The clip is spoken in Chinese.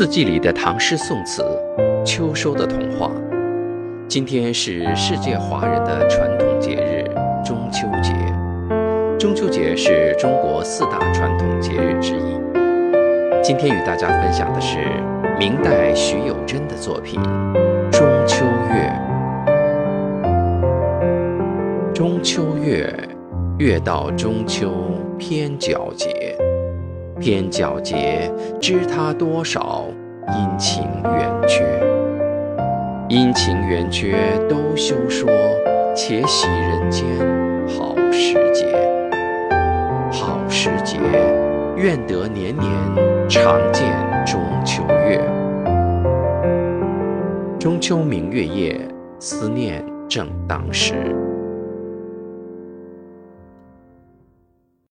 四季里的唐诗宋词，秋收的童话。今天是世界华人的传统节日中秋节。中秋节是中国四大传统节日之一。今天与大家分享的是明代徐有贞的作品《中秋月》。中秋月，月到中秋偏皎洁。偏皎洁，知他多少阴晴圆缺。阴晴圆缺都休说，且喜人间好时节。好时节，愿得年年常见中秋月。中秋明月夜，思念正当时。